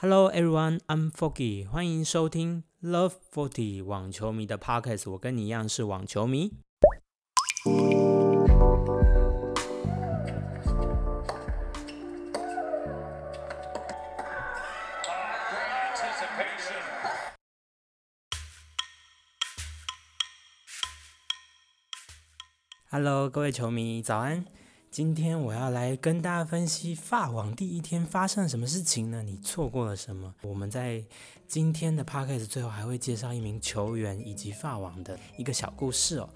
Hello everyone, I'm Foggy，欢迎收听 Love Forty 网球迷的 Podcast。我跟你一样是网球迷。Hello，各位球迷，早安。 今天我要来跟大家分析法网第一天发生了什么事情呢？你错过了什么？我们在今天的 podcast 最后还会介绍一名球员以及法网的一个小故事哦。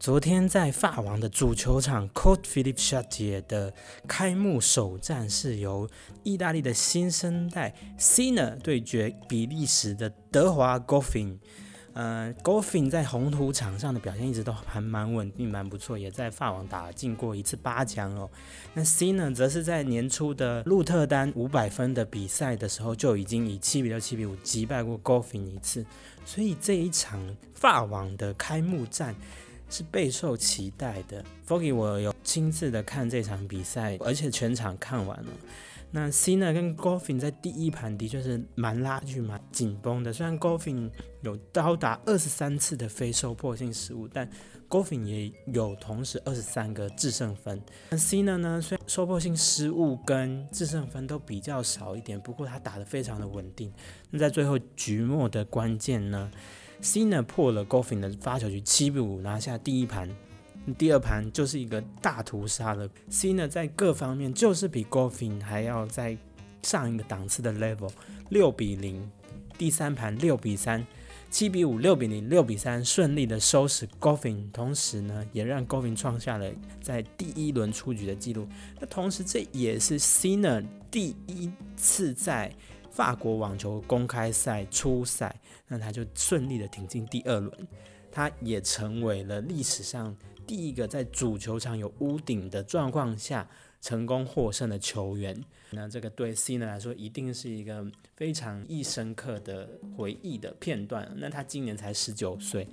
昨天在法网的主球场 Court Philippe Chatrier 的开幕首战是由意大利的新生代 Sinner 对决比利时的德华 Goffin。呃，Goffin 在红土场上的表现一直都还蛮稳定、蛮不错，也在法网打进过一次八强哦。那 C 呢，则是在年初的鹿特丹五百分的比赛的时候，就已经以七比六、七比五击败过 Goffin 一次，所以这一场法网的开幕战是备受期待的。Foggy，我有亲自的看这场比赛，而且全场看完了。那 Cina 跟 Goffin 在第一盘的确是蛮拉锯、蛮紧绷的。虽然 Goffin 有高达二十三次的非收破性失误，但 Goffin 也有同时二十三个制胜分。那 Cina 呢，虽然收破性失误跟制胜分都比较少一点，不过他打得非常的稳定。那在最后局末的关键呢，Cina 破了 Goffin 的发球局，七比五拿下第一盘。第二盘就是一个大屠杀了，C 呢在各方面就是比 Goffin 还要在上一个档次的 level，六比零，第三盘六比三，七比五，六比零，六比三，顺利的收拾 Goffin，同时呢也让 Goffin 创下了在第一轮出局的记录。那同时这也是 C 呢第一次在法国网球公开赛初赛，那他就顺利的挺进第二轮，他也成为了历史上。第一个在主球场有屋顶的状况下成功获胜的球员，那这个对 C 呢来说一定是一个非常意深刻的回忆的片段。那他今年才十九岁，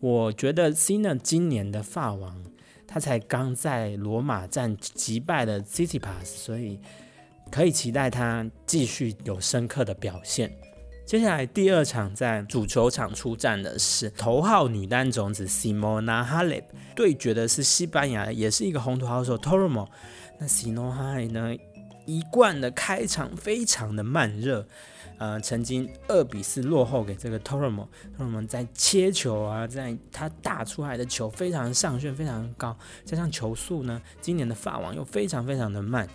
我觉得 C 呢今年的法王，他才刚在罗马站击败了 Tsitsipas，所以可以期待他继续有深刻的表现。接下来第二场在主球场出战的是头号女单种子 Simona Halep，对决的是西班牙，也是一个红土好手 Tormo。那 Simona Halep 呢，一贯的开场非常的慢热，呃，曾经二比四落后给这个 Tormo。Tormo 在切球啊，在他打出来的球非常上旋，非常高，加上球速呢，今年的法网又非常非常的慢，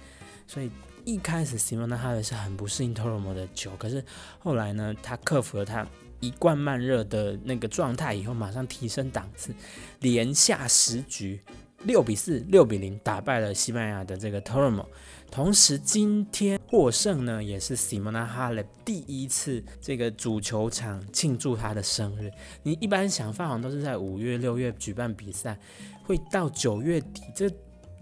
所以。一开始，Simona h a l 是很不适应 Tormo 的球，可是后来呢，他克服了他一贯慢热的那个状态以后，马上提升档次，连下十局，六比四、六比零打败了西班牙的这个 Tormo。同时，今天获胜呢，也是 Simona h a l 第一次这个主球场庆祝他的生日。你一般想法好像都是在五月、六月举办比赛，会到九月底这。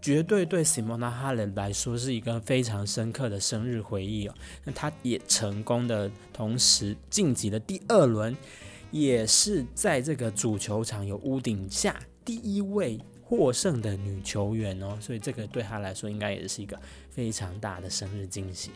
绝对对 Simona Halep 来说是一个非常深刻的生日回忆哦。那她也成功的同时晋级了第二轮，也是在这个主球场有屋顶下第一位获胜的女球员哦。所以这个对她来说应该也是一个非常大的生日惊喜。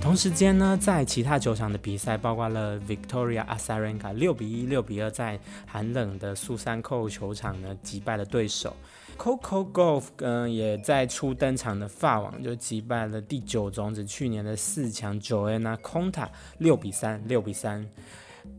同时间呢，在其他球场的比赛，包括了 Victoria Asarenka 六比一、六比二在寒冷的苏珊扣球场呢击败了对手。Coco Golf 嗯也在初登场的法网就击败了第九种子去年的四强 Joanna Konta 六比三、六比三。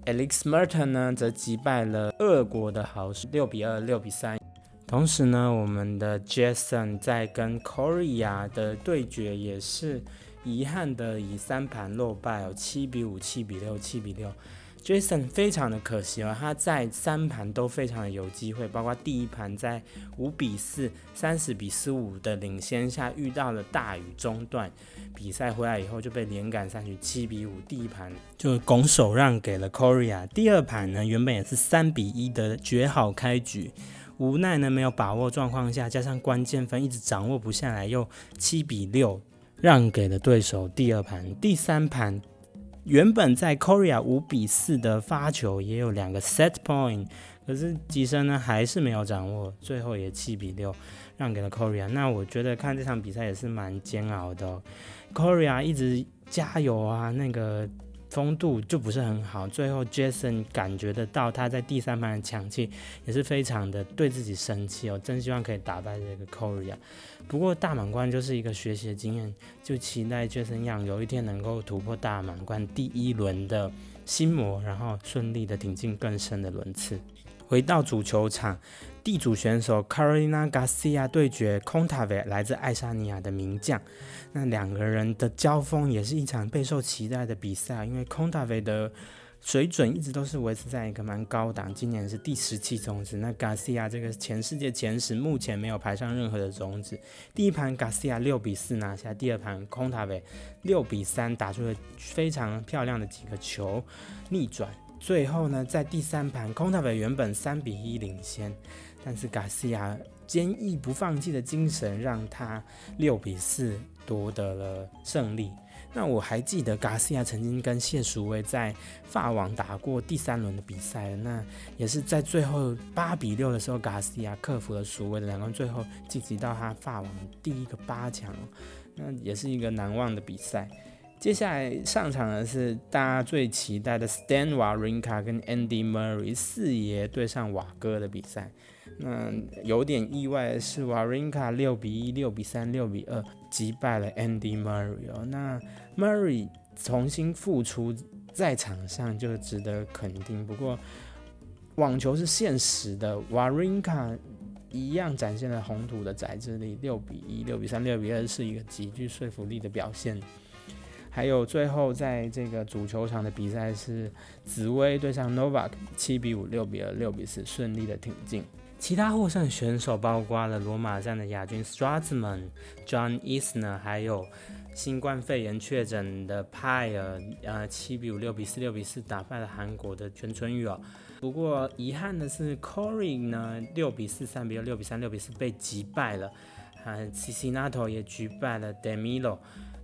Alex Merton 呢则击败了俄国的好手六比二、六比三。同时呢，我们的 Jason 在跟 Korea 的对决也是。遗憾的以三盘落败哦，七比五、七比六、七比六。Jason 非常的可惜哦，他在三盘都非常的有机会，包括第一盘在五比四、三十比十五的领先下遇到了大雨中断，比赛回来以后就被连赶三局，七比五。第一盘就拱手让给了 Korea，第二盘呢原本也是三比一的绝好开局，无奈呢没有把握状况下，加上关键分一直掌握不下来，又七比六。让给了对手第二盘，第三盘原本在 Korea 五比四的发球也有两个 set point 可是吉生呢还是没有掌握，最后也七比六让给了 Korea。那我觉得看这场比赛也是蛮煎熬的，Korea 一直加油啊，那个。风度就不是很好，最后 Jason 感觉得到他在第三盘的抢气，也是非常的对自己生气哦，真希望可以打败这个 Korea。不过大满贯就是一个学习的经验，就期待 Jason Young 有一天能够突破大满贯第一轮的心魔，然后顺利的挺进更深的轮次。回到主球场。地主选手 Carolina Garcia 对决 Contave 来自爱沙尼亚的名将，那两个人的交锋也是一场备受期待的比赛，因为 Contave 的水准一直都是维持在一个蛮高档，今年是第十七种子，那 Garcia 这个全世界前十目前没有排上任何的种子。第一盘 Garcia 六比四拿下，第二盘 Contave 六比三打出了非常漂亮的几个球逆转，最后呢在第三盘 Contave 原本三比一领先。但是卡西亚坚毅不放弃的精神，让他六比四夺得了胜利。那我还记得卡西亚曾经跟谢淑薇在法网打过第三轮的比赛，那也是在最后八比六的时候，卡西亚克服了淑薇的两关，最后晋级到他法网第一个八强，那也是一个难忘的比赛。接下来上场的是大家最期待的 Stan Wawrinka 跟 Andy Murray 四爷对上瓦哥的比赛。那有点意外的是，瓦瑞卡六比一、六比三、六比二击败了 Andy Murray 哦。那 Murray 重新复出在场上就值得肯定。不过网球是现实的，瓦瑞卡一样展现了红土的宰制力，六比一、六比三、六比二是一个极具说服力的表现。还有最后在这个主球场的比赛是紫薇对上 Novak，七比五、六比二、六比四顺利的挺进。其他获胜选手包括了罗马站的亚军 Strasman、John Isner，还有新冠肺炎确诊的 Pai 尔，呃，七比五、六比四、六比四打败了韩国的全春玉哦。不过遗憾的是，Corey 呢，六比四、三比二、六比三、六比四被击败了。啊，Cicinato 也击败了 Demilo，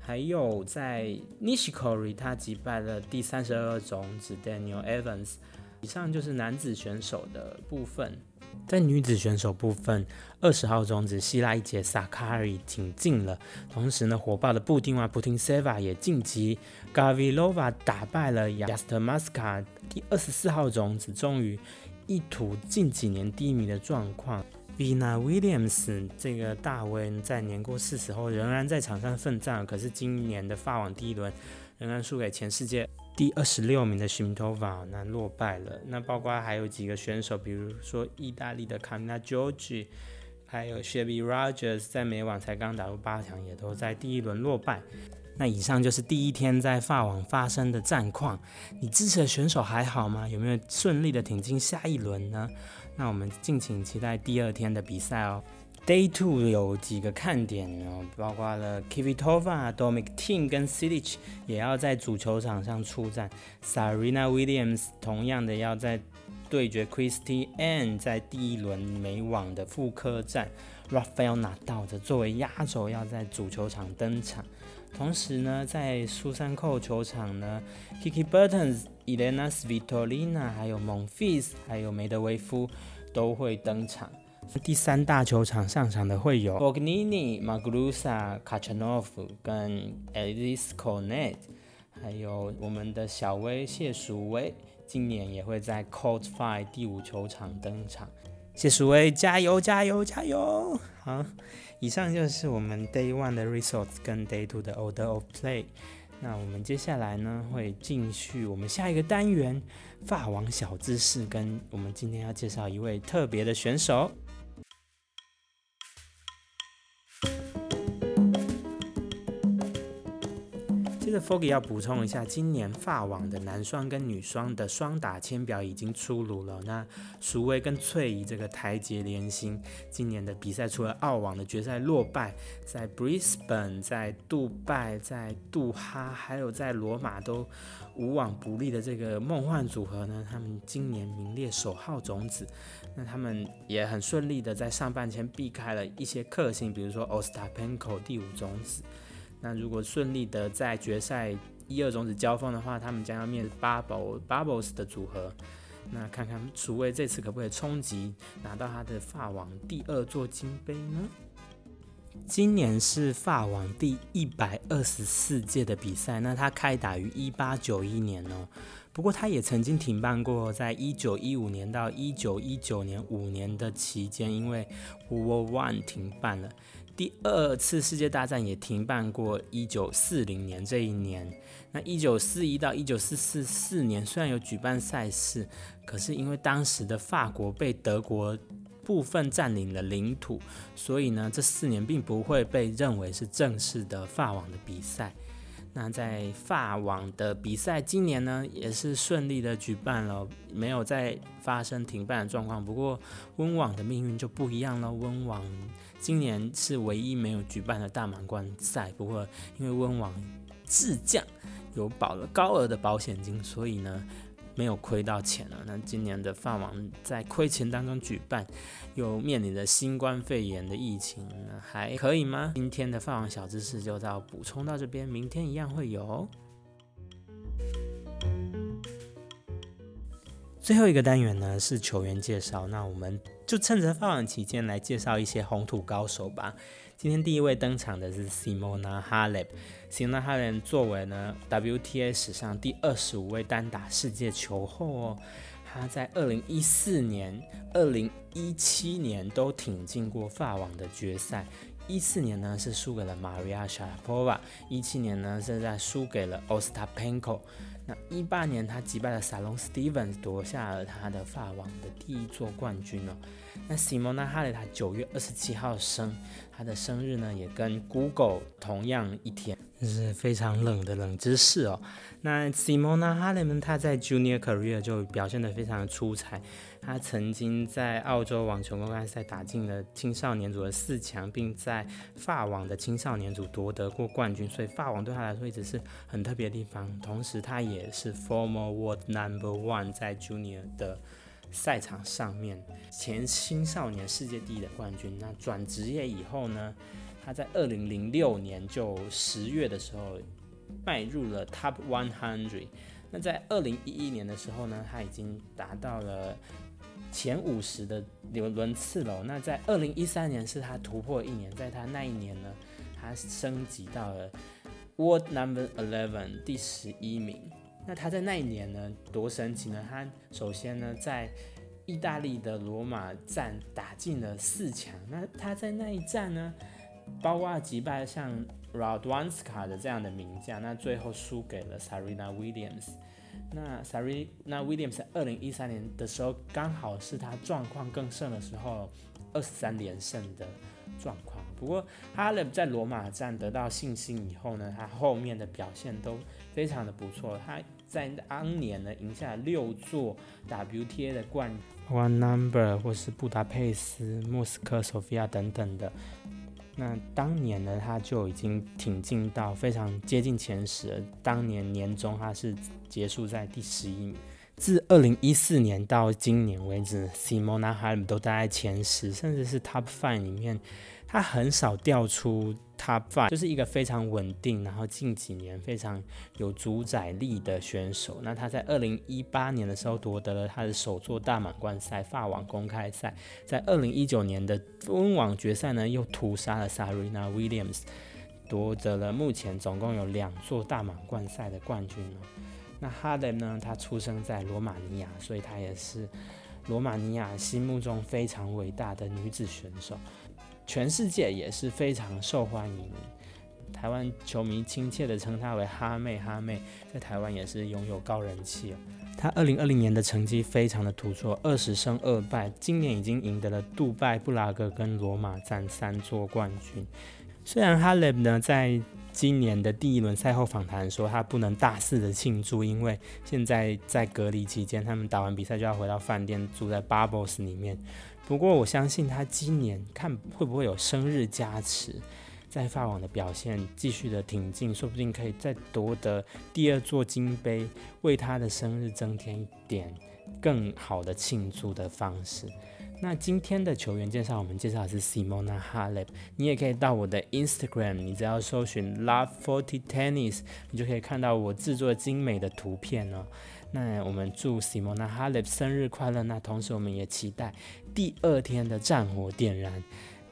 还有在 Nishikori 他击败了第三十二种子 Daniel Evans。以上就是男子选手的部分。在女子选手部分，二十号种子希腊一姐萨卡瑞挺进了，同时呢，火爆的布丁娃布丁塞瓦也晋级，Gavilova 打败了亚斯特马斯卡，第二十四号种子终于一吐近几年低迷的状况。Vina Williams 这个大 V 在年过四十后仍然在场上奋战，可是今年的法网第一轮仍然输给全世界。第二十六名的 Shimtova 那落败了，那包括还有几个选手，比如说意大利的 Camila Giorgi，还有 Shelby Rogers，在美网才刚打入八强，也都在第一轮落败。那以上就是第一天在法网发生的战况。你支持的选手还好吗？有没有顺利的挺进下一轮呢？那我们敬请期待第二天的比赛哦。Day two 有几个看点哦，包括了 Kvitova、Domic Ting 跟 c i l i c 也要在主球场上出战，Sarina Williams 同样的要在对决 Christy and 在第一轮美网的复刻战，Rafael 拿到的作为压轴要在主球场登场。同时呢，在苏珊寇球场呢，Kiki Burton、Elena Svitolina 还有蒙菲斯还有梅德韦夫都会登场。第三大球场上场的会有 Bognini、Magrusa、Kachanov 跟 Alice Cornet，还有我们的小威谢淑薇，今年也会在 Court Five 第五球场登场。谢鼠威，加油加油加油！好，以上就是我们 Day One 的 Resource 跟 Day Two 的 Order of Play。那我们接下来呢，会继续我们下一个单元——法王小知识，跟我们今天要介绍一位特别的选手。接着 Foggy 要补充一下，今年法网的男双跟女双的双打签表已经出炉了。那淑薇跟翠怡这个台阶连心，今年的比赛除了澳网的决赛落败，在 Brisbane、在杜拜、在杜哈，还有在罗马都无往不利的这个梦幻组合呢，他们今年名列首号种子。那他们也很顺利的在上半签避开了一些克星，比如说 Ostapenko 第五种子。那如果顺利的在决赛一二种子交锋的话，他们将要面 Bubble Bubbles 的组合。那看看楚卫这次可不可以冲击拿到他的法网第二座金杯呢？今年是法网第一百二十四届的比赛，那他开打于一八九一年哦。不过他也曾经停办过，在一九一五年到一九一九年五年的期间，因为 World War One 停办了。第二次世界大战也停办过，一九四零年这一年。那一九四一到一九四四四年虽然有举办赛事，可是因为当时的法国被德国部分占领了领土，所以呢，这四年并不会被认为是正式的法网的比赛。那在法网的比赛，今年呢也是顺利的举办了，没有再发生停办的状况。不过温网的命运就不一样了，温网今年是唯一没有举办的大满贯赛。不过因为温网自降有保了高额的保险金，所以呢。没有亏到钱了。那今年的法网在亏钱当中举办，又面临着新冠肺炎的疫情，还可以吗？今天的法网小知识就到补充到这边，明天一样会有。最后一个单元呢是球员介绍，那我们就趁着法网期间来介绍一些红土高手吧。今天第一位登场的是 Simona Halep。Simona Halep 作为呢 WTA 史上第二十五位单打世界球后哦，她在二零一四年、二零一七年都挺进过法网的决赛。一四年呢是输给了 Maria Sharapova，一七年呢是在输给了 Ostapenko。那一八年他击败了 Salon Stevens，夺下了他的法网的第一座冠军哦。那 Simona Halep 九月二十七号生，他的生日呢也跟 Google 同样一天，这是非常冷的冷知识哦。那 Simona Halep 她在 Junior Career 就表现得非常的出彩，他曾经在澳洲网球公开赛打进了青少年组的四强，并在法网的青少年组夺得过冠军，所以法网对他来说一直是很特别的地方。同时，他也也是 Former World Number One 在 Junior 的。赛场上面前青少年世界第一的冠军，那转职业以后呢，他在二零零六年就十月的时候迈入了 Top One Hundred。那在二零一一年的时候呢，他已经达到了前五十的轮轮次了。那在二零一三年是他突破一年，在他那一年呢，他升级到了 World Number Eleven 第十一名。那他在那一年呢，多神奇呢？他首先呢，在意大利的罗马站打进了四强。那他在那一站呢，包括击败像 Radwanska 的这样的名将，那最后输给了 Serena Williams。那 Serena Williams 在二零一三年的时候，刚好是他状况更盛的时候，二十三连胜的状况。不过哈勒在罗马站得到信心以后呢，他后面的表现都非常的不错。他在当年呢，赢下六座 WTA 的冠，One Number 或是布达佩斯、莫斯科、索菲亚等等的。那当年呢，他就已经挺进到非常接近前十。当年年终他是结束在第十一名。自二零一四年到今年为止，Simona Halep 都待在前十，甚至是 Top Five 里面。他很少掉出 Top Five，就是一个非常稳定，然后近几年非常有主宰力的选手。那他在二零一八年的时候夺得了他的首座大满贯赛法网公开赛，在二零一九年的温网决赛呢，又屠杀了 Serena Williams，夺得了目前总共有两座大满贯赛的冠军哦。那哈雷呢，他出生在罗马尼亚，所以他也是罗马尼亚心目中非常伟大的女子选手。全世界也是非常受欢迎，台湾球迷亲切地称她为哈妹，哈妹在台湾也是拥有高人气。她二零二零年的成绩非常的突出，二十胜二败，今年已经赢得了杜拜、布拉格跟罗马站三座冠军。虽然哈雷呢在今年的第一轮赛后访谈说他不能大肆的庆祝，因为现在在隔离期间，他们打完比赛就要回到饭店住在 Bubbles 里面。不过我相信他今年看会不会有生日加持，在法网的表现继续的挺进，说不定可以再夺得第二座金杯，为他的生日增添一点更好的庆祝的方式。那今天的球员介绍，我们介绍的是 Simona Halep。你也可以到我的 Instagram，你只要搜寻 Love Forty Tennis，你就可以看到我制作精美的图片哦。那我们祝 Simona Halep 生日快乐。那同时我们也期待第二天的战火点燃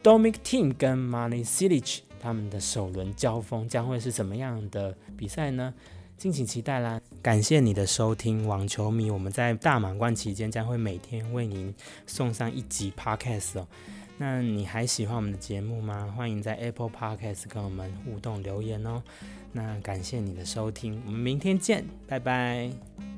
，Dominic Team 跟 Money c i l i c 他们的首轮交锋将会是怎么样的比赛呢？敬请期待啦！感谢你的收听，网球迷，我们在大满贯期间将会每天为您送上一集 Podcast 哦。那你还喜欢我们的节目吗？欢迎在 Apple Podcast 跟我们互动留言哦。那感谢你的收听，我们明天见，拜拜。